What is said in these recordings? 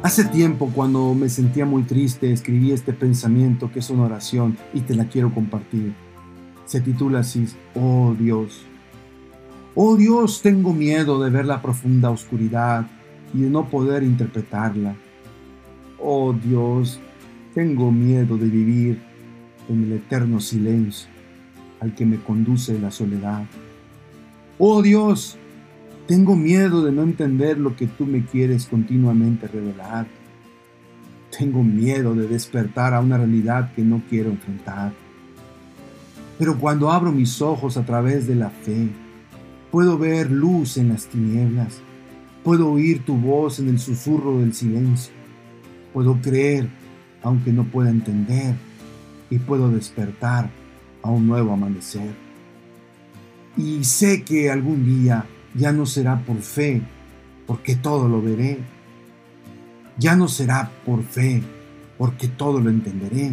Hace tiempo, cuando me sentía muy triste, escribí este pensamiento que es una oración y te la quiero compartir. Se titula así, Oh Dios. Oh Dios, tengo miedo de ver la profunda oscuridad y de no poder interpretarla. Oh Dios, tengo miedo de vivir en el eterno silencio al que me conduce la soledad. Oh Dios, tengo miedo de no entender lo que tú me quieres continuamente revelar. Tengo miedo de despertar a una realidad que no quiero enfrentar. Pero cuando abro mis ojos a través de la fe, puedo ver luz en las tinieblas. Puedo oír tu voz en el susurro del silencio. Puedo creer aunque no pueda entender. Y puedo despertar a un nuevo amanecer. Y sé que algún día ya no será por fe, porque todo lo veré. Ya no será por fe, porque todo lo entenderé.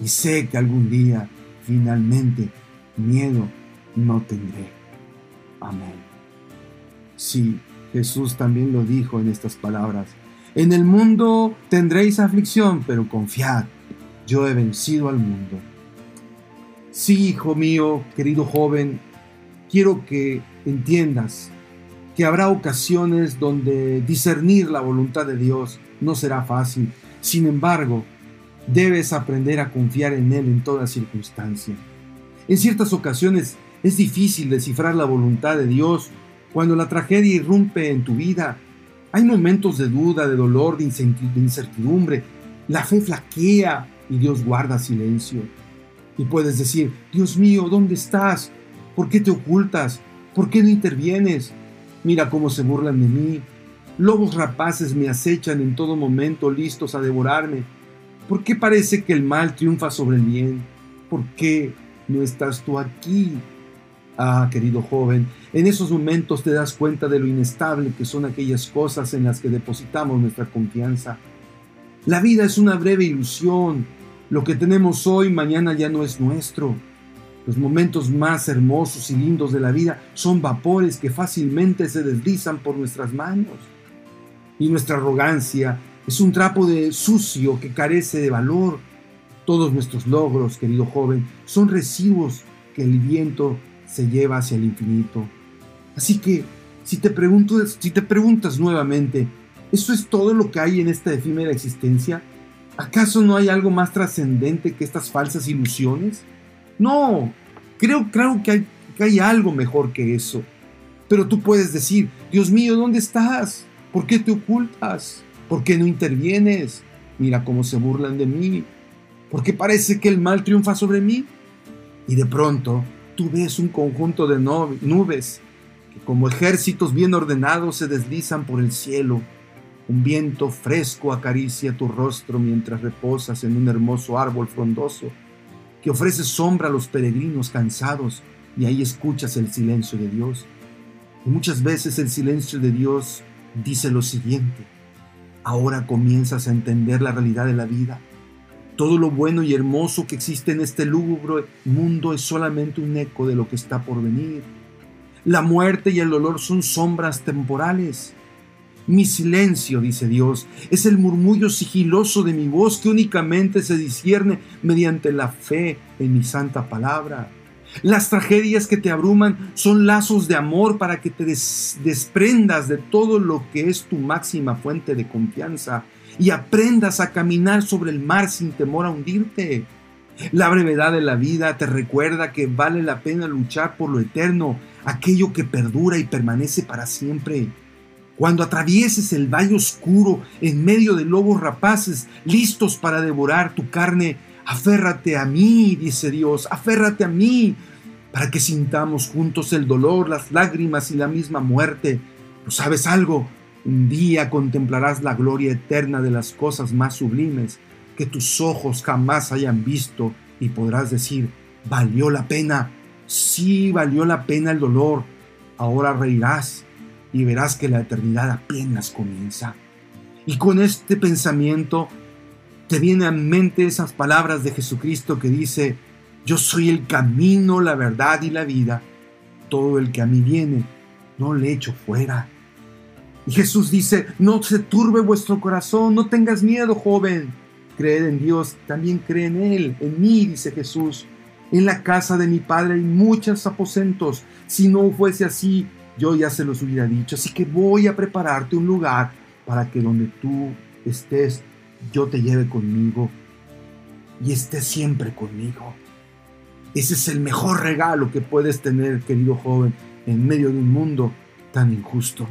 Y sé que algún día, finalmente, miedo no tendré. Amén. Sí, Jesús también lo dijo en estas palabras. En el mundo tendréis aflicción, pero confiad, yo he vencido al mundo. Sí, hijo mío, querido joven, quiero que entiendas que habrá ocasiones donde discernir la voluntad de Dios no será fácil. Sin embargo, debes aprender a confiar en Él en toda circunstancia. En ciertas ocasiones es difícil descifrar la voluntad de Dios cuando la tragedia irrumpe en tu vida. Hay momentos de duda, de dolor, de incertidumbre. La fe flaquea y Dios guarda silencio. Y puedes decir, Dios mío, ¿dónde estás? ¿Por qué te ocultas? ¿Por qué no intervienes? Mira cómo se burlan de mí. Lobos rapaces me acechan en todo momento, listos a devorarme. ¿Por qué parece que el mal triunfa sobre el bien? ¿Por qué no estás tú aquí? Ah, querido joven, en esos momentos te das cuenta de lo inestable que son aquellas cosas en las que depositamos nuestra confianza. La vida es una breve ilusión. Lo que tenemos hoy, mañana ya no es nuestro. Los momentos más hermosos y lindos de la vida son vapores que fácilmente se deslizan por nuestras manos. Y nuestra arrogancia es un trapo de sucio que carece de valor. Todos nuestros logros, querido joven, son residuos que el viento se lleva hacia el infinito. Así que, si te, pregunto, si te preguntas nuevamente, ¿eso es todo lo que hay en esta efímera existencia? ¿Acaso no hay algo más trascendente que estas falsas ilusiones? No, creo, creo que, hay, que hay algo mejor que eso. Pero tú puedes decir, Dios mío, ¿dónde estás? ¿Por qué te ocultas? ¿Por qué no intervienes? Mira cómo se burlan de mí. ¿Por qué parece que el mal triunfa sobre mí? Y de pronto tú ves un conjunto de nubes que como ejércitos bien ordenados se deslizan por el cielo. Un viento fresco acaricia tu rostro mientras reposas en un hermoso árbol frondoso que ofrece sombra a los peregrinos cansados y ahí escuchas el silencio de Dios. Y muchas veces el silencio de Dios dice lo siguiente, ahora comienzas a entender la realidad de la vida. Todo lo bueno y hermoso que existe en este lúgubre mundo es solamente un eco de lo que está por venir. La muerte y el dolor son sombras temporales. Mi silencio, dice Dios, es el murmullo sigiloso de mi voz que únicamente se discierne mediante la fe en mi santa palabra. Las tragedias que te abruman son lazos de amor para que te desprendas de todo lo que es tu máxima fuente de confianza y aprendas a caminar sobre el mar sin temor a hundirte. La brevedad de la vida te recuerda que vale la pena luchar por lo eterno, aquello que perdura y permanece para siempre. Cuando atravieses el valle oscuro en medio de lobos rapaces listos para devorar tu carne, aférrate a mí, dice Dios, aférrate a mí, para que sintamos juntos el dolor, las lágrimas y la misma muerte. ¿No sabes algo? Un día contemplarás la gloria eterna de las cosas más sublimes que tus ojos jamás hayan visto y podrás decir, valió la pena, sí valió la pena el dolor, ahora reirás y verás que la eternidad apenas comienza. Y con este pensamiento te viene a mente esas palabras de Jesucristo que dice, yo soy el camino, la verdad y la vida. Todo el que a mí viene, no le echo fuera. Y Jesús dice, no se turbe vuestro corazón, no tengas miedo, joven. Creed en Dios, también cree en Él, en mí, dice Jesús. En la casa de mi Padre hay muchos aposentos. Si no fuese así, yo ya se los hubiera dicho. Así que voy a prepararte un lugar para que donde tú estés, yo te lleve conmigo y estés siempre conmigo. Ese es el mejor regalo que puedes tener, querido joven, en medio de un mundo tan injusto.